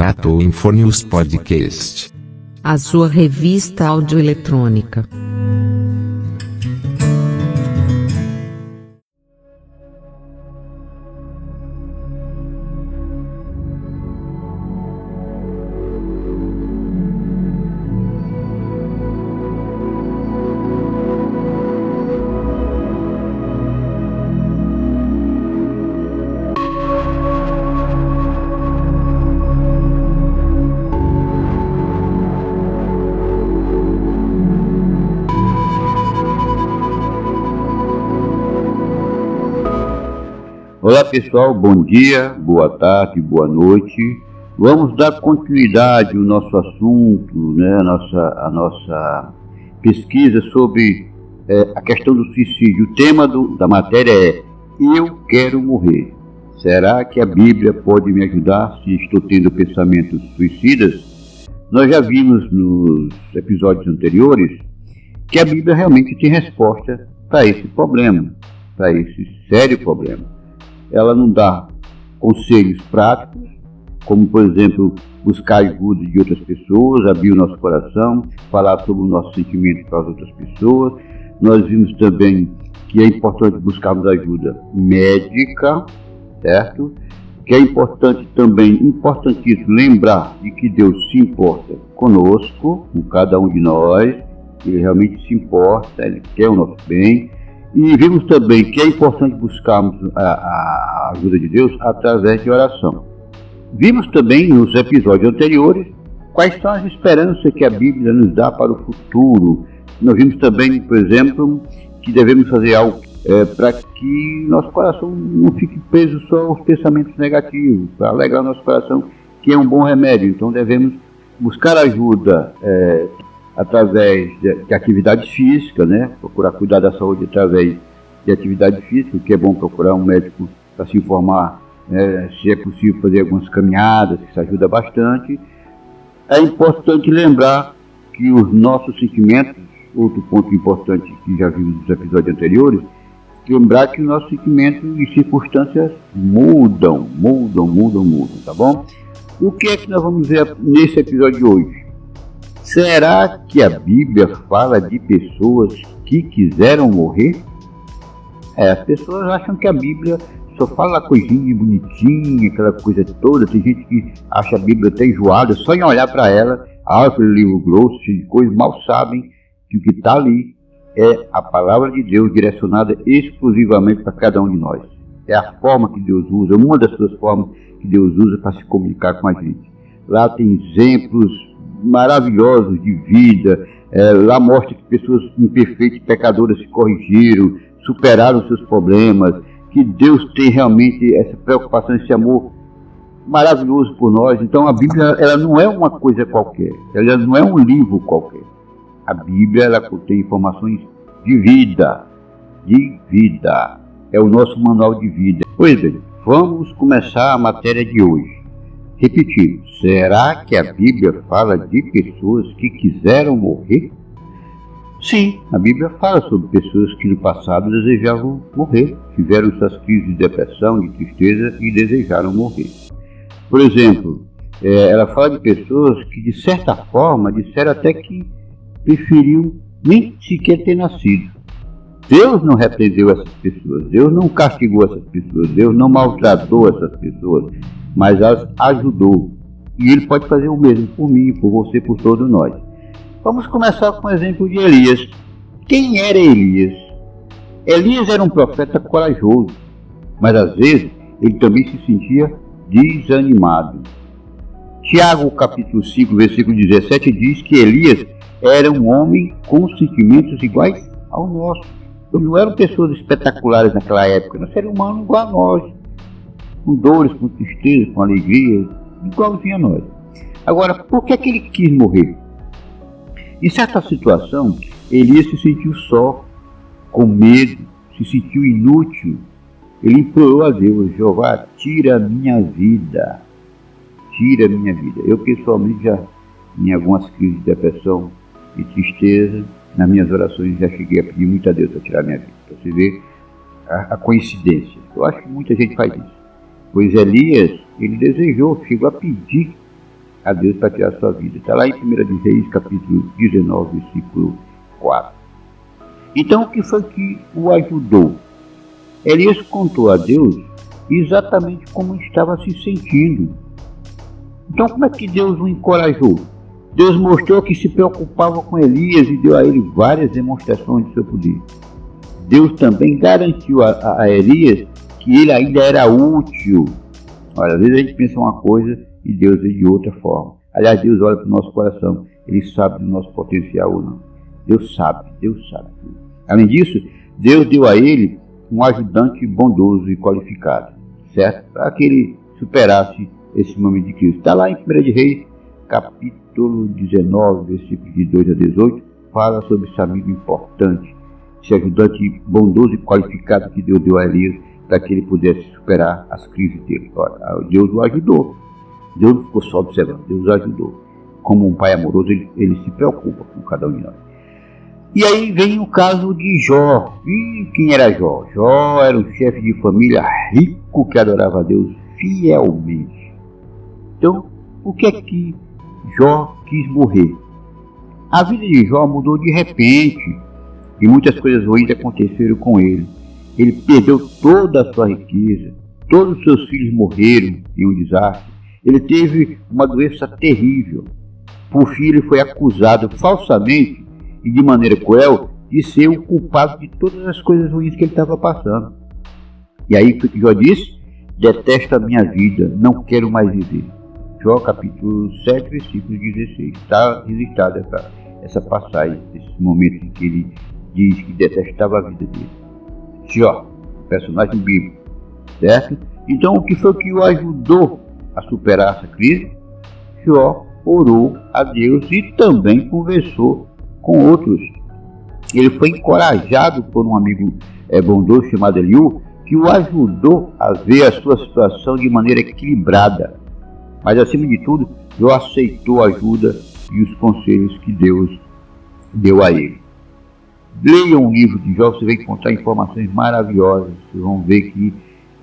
Tratou Infornews Podcast. A sua revista audioeletrônica. Olá pessoal, bom dia, boa tarde, boa noite. Vamos dar continuidade ao nosso assunto, né, a, nossa, a nossa pesquisa sobre é, a questão do suicídio. O tema do, da matéria é Eu quero morrer. Será que a Bíblia pode me ajudar se estou tendo pensamentos suicidas? Nós já vimos nos episódios anteriores que a Bíblia realmente tem resposta para esse problema, para esse sério problema ela não dá conselhos práticos, como por exemplo buscar ajuda de outras pessoas, abrir o nosso coração, falar sobre o nosso sentimento para as outras pessoas. Nós vimos também que é importante buscarmos ajuda médica, certo? Que é importante também, importantíssimo lembrar de que Deus se importa conosco, com cada um de nós, Ele realmente se importa, Ele quer o nosso bem e vimos também que é importante buscarmos a, a ajuda de Deus através de oração. Vimos também nos episódios anteriores quais são as esperanças que a Bíblia nos dá para o futuro. Nós vimos também, por exemplo, que devemos fazer algo é, para que nosso coração não fique preso só aos pensamentos negativos, para alegrar nosso coração, que é um bom remédio. Então devemos buscar ajuda é, através de, de atividade física, né? Procurar cuidar da saúde através de atividade física, que é bom procurar um médico para se informar né, se é possível fazer algumas caminhadas, isso ajuda bastante. É importante lembrar que os nossos sentimentos, outro ponto importante que já vimos nos episódios anteriores, lembrar que os nossos sentimentos e circunstâncias mudam, mudam, mudam, mudam, tá bom? O que é que nós vamos ver nesse episódio de hoje? Será que a Bíblia fala de pessoas que quiseram morrer? É, as pessoas acham que a Bíblia só fala coisinha bonitinha, aquela coisa toda. Tem gente que acha a Bíblia até enjoada, só em olhar para ela, ah, aquele livro grosso, de coisas, mal sabem que o que está ali é a palavra de Deus direcionada exclusivamente para cada um de nós. É a forma que Deus usa, uma das suas formas que Deus usa para se comunicar com a gente. Lá tem exemplos maravilhosos de vida. É, lá mostra que pessoas imperfeitas, pecadoras se corrigiram, superaram seus problemas, que Deus tem realmente essa preocupação, esse amor maravilhoso por nós. Então a Bíblia ela não é uma coisa qualquer, ela não é um livro qualquer. A Bíblia ela contém informações de vida, de vida. É o nosso manual de vida. Pois bem, vamos começar a matéria de hoje. Repetindo, será que a Bíblia fala de pessoas que quiseram morrer? Sim, a Bíblia fala sobre pessoas que no passado desejavam morrer, tiveram suas crises de depressão, de tristeza e desejaram morrer. Por exemplo, é, ela fala de pessoas que, de certa forma, disseram até que preferiam nem sequer ter nascido. Deus não repreendeu essas pessoas, Deus não castigou essas pessoas, Deus não maltratou essas pessoas, mas as ajudou. E ele pode fazer o mesmo por mim, por você, por todos nós. Vamos começar com o exemplo de Elias. Quem era Elias? Elias era um profeta corajoso, mas às vezes ele também se sentia desanimado. Tiago capítulo 5, versículo 17 diz que Elias era um homem com sentimentos iguais ao nosso. Eles não eram pessoas espetaculares naquela época, não ser humano igual a nós com dores, com tristeza, com alegria, igualzinho a nós. Agora, por que, é que ele quis morrer? Em certa situação, Elias se sentiu só, com medo, se sentiu inútil. Ele implorou a Deus: Jeová, tira a minha vida, tira a minha vida. Eu, pessoalmente, já em algumas crises de depressão e tristeza, nas minhas orações já cheguei a pedir muito a Deus para tirar minha vida. Para você ver a, a coincidência. Eu acho que muita gente faz isso. Pois Elias, ele desejou, chegou a pedir a Deus para tirar sua vida. Está lá em 1 de Reis, capítulo 19, versículo 4. Então, o que foi que o ajudou? Elias contou a Deus exatamente como estava se sentindo. Então, como é que Deus o encorajou? Deus mostrou que se preocupava com Elias e deu a ele várias demonstrações de seu poder. Deus também garantiu a, a Elias que ele ainda era útil. Olha, às vezes a gente pensa uma coisa e Deus vê de outra forma. Aliás, Deus olha para o nosso coração, Ele sabe do nosso potencial ou não. Deus sabe, Deus sabe. Além disso, Deus deu a ele um ajudante bondoso e qualificado, certo? Para que ele superasse esse momento de crise. Está lá em 1 de Reis, capítulo 19, versículos de 2 a 18, fala sobre esse amigo importante, esse ajudante bondoso e qualificado que Deus deu a Elias para que ele pudesse superar as crises dele. Ora, Deus o ajudou. Deus não ficou só observando, Deus o ajudou. Como um pai amoroso, ele, ele se preocupa com cada um de nós. E aí vem o caso de Jó. E quem era Jó? Jó era um chefe de família rico que adorava a Deus fielmente. Então, o que é que Jó quis morrer? A vida de Jó mudou de repente e muitas coisas ruins aconteceram com ele. Ele perdeu toda a sua riqueza, todos os seus filhos morreram em um desastre. Ele teve uma doença terrível. Por fim, ele foi acusado falsamente e de maneira cruel de ser o culpado de todas as coisas ruins que ele estava passando. E aí foi que Jó disse: Detesto a minha vida, não quero mais viver. Jó capítulo 7, versículo 16. Está registrada essa, essa passagem, esse momento em que ele diz que detestava a vida dele. Jó, personagem bíblico, certo? Então o que foi que o ajudou a superar essa crise? Jó orou a Deus e também conversou com outros. Ele foi encorajado por um amigo é, bondoso chamado Eliú, que o ajudou a ver a sua situação de maneira equilibrada. Mas, acima de tudo, Jó aceitou a ajuda e os conselhos que Deus deu a ele. Leiam um livro de Jó, você vai encontrar informações maravilhosas. Vocês vão ver que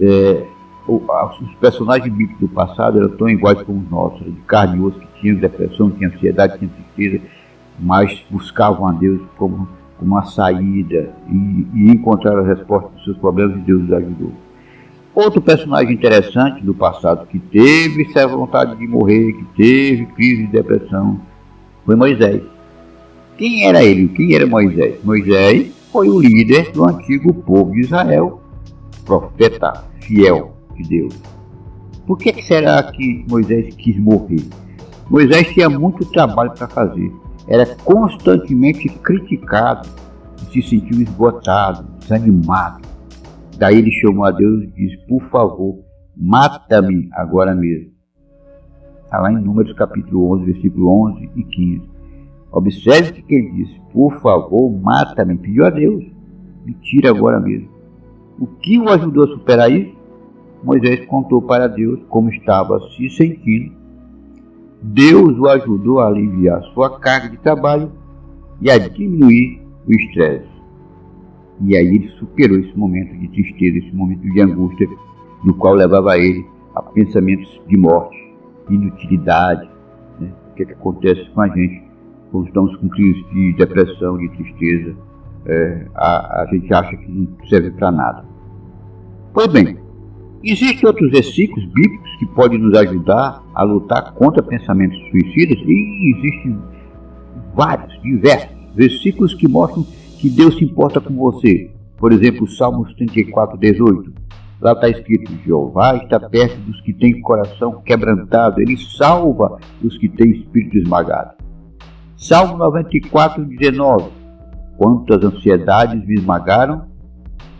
é, os personagens bíblicos do passado eram tão iguais como os nossos, de carne e osso, que tinham depressão, tinham ansiedade, tinham tristeza, mas buscavam a Deus como, como uma saída e, e encontraram a resposta dos seus problemas e Deus os ajudou. Outro personagem interessante do passado que teve essa vontade de morrer, que teve crise de depressão, foi Moisés. Quem era ele? Quem era Moisés? Moisés foi o líder do antigo povo de Israel, profeta fiel de Deus. Por que será que Moisés quis morrer? Moisés tinha muito trabalho para fazer era constantemente criticado, se sentiu esgotado, desanimado. Daí ele chamou a Deus e disse: Por favor, mata-me agora mesmo. Está lá em Números capítulo 11, versículo 11 e 15. Observe que ele disse: Por favor, mata-me. Pediu a Deus: Me tira agora mesmo. O que o ajudou a superar isso? Moisés contou para Deus como estava se sentindo Deus o ajudou a aliviar sua carga de trabalho e a diminuir o estresse. E aí ele superou esse momento de tristeza, esse momento de angústia, no qual levava ele a pensamentos de morte, inutilidade. Né? O que, é que acontece com a gente quando estamos com crise de depressão, de tristeza? É, a, a gente acha que não serve para nada. Pois bem, Existem outros versículos bíblicos que podem nos ajudar a lutar contra pensamentos suicidas e existem vários, diversos versículos que mostram que Deus se importa com você. Por exemplo, Salmos 34, 18. Lá está escrito: Jeová está perto dos que têm coração quebrantado, ele salva os que têm espírito esmagado. Salmo 94, 19. Quantas ansiedades me esmagaram,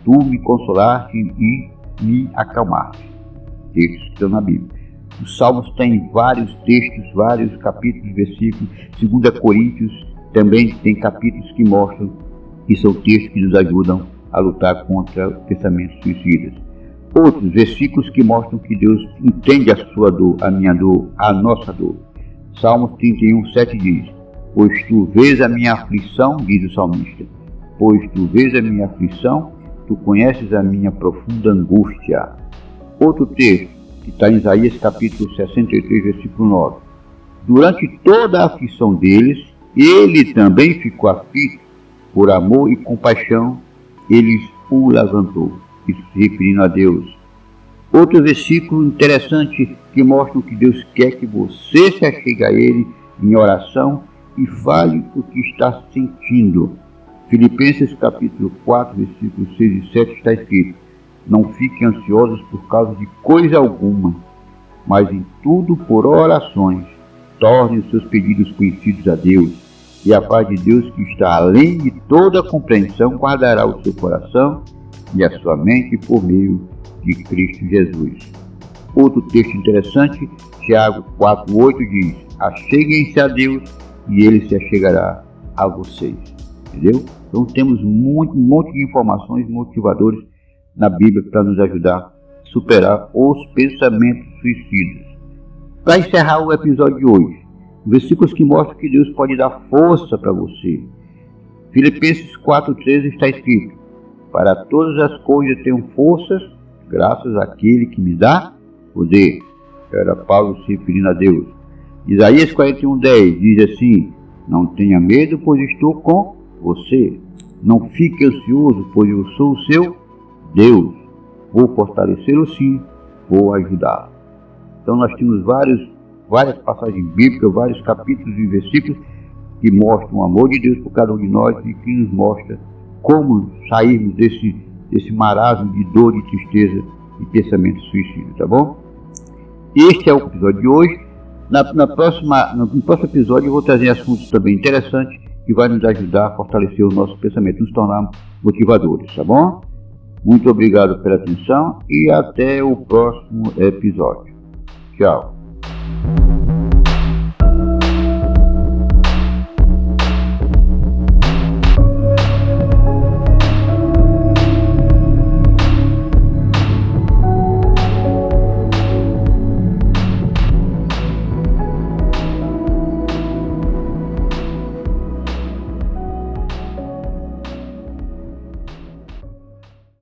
tu me consolaste e me acalmar. Textos estão na Bíblia. Os Salmos têm vários textos, vários capítulos, versículos. 2 Coríntios também tem capítulos que mostram que são textos que nos ajudam a lutar contra pensamentos suicidas. Outros versículos que mostram que Deus entende a sua dor, a minha dor, a nossa dor. Salmos 31, 7 diz: Pois tu vês a minha aflição, diz o salmista, pois tu vês a minha aflição tu conheces a minha profunda angústia. Outro texto, que está em Isaías capítulo 63, versículo 9. durante toda a aflição deles, ele também ficou aflito por amor e compaixão, ele o levantou. Se referindo a Deus. Outro versículo interessante que mostra que Deus quer que você se achegue a Ele em oração e fale o que está sentindo. Filipenses capítulo 4, versículos 6 e 7 está escrito: Não fiquem ansiosos por causa de coisa alguma, mas em tudo por orações, tornem os seus pedidos conhecidos a Deus, e a paz de Deus que está além de toda compreensão guardará o seu coração e a sua mente por meio de Cristo Jesus. Outro texto interessante, Tiago 4,8 diz: Acheguem-se a Deus e ele se achegará a vocês. Entendeu? Então temos muito, um monte de informações motivadores na Bíblia para nos ajudar a superar os pensamentos suicidas. Para encerrar o episódio de hoje, versículos que mostram que Deus pode dar força para você. Filipenses 4,13 está escrito: Para todas as coisas tenho forças, graças àquele que me dá poder. Era Paulo se referindo a Deus. Isaías 41,10 diz assim: Não tenha medo, pois estou com você. Não fique ansioso, pois eu sou o seu Deus. Vou fortalecê-lo sim, vou ajudá-lo. Então nós temos vários, várias passagens bíblicas, vários capítulos e versículos que mostram o amor de Deus por cada um de nós e que nos mostra como sairmos desse, desse marasmo de dor, de tristeza e pensamento suicídio, tá bom? Este é o episódio de hoje. Na, na próxima, no, no próximo episódio eu vou trazer assuntos também interessantes que vai nos ajudar a fortalecer o nosso pensamento, nos tornar motivadores, tá bom? Muito obrigado pela atenção e até o próximo episódio. Tchau.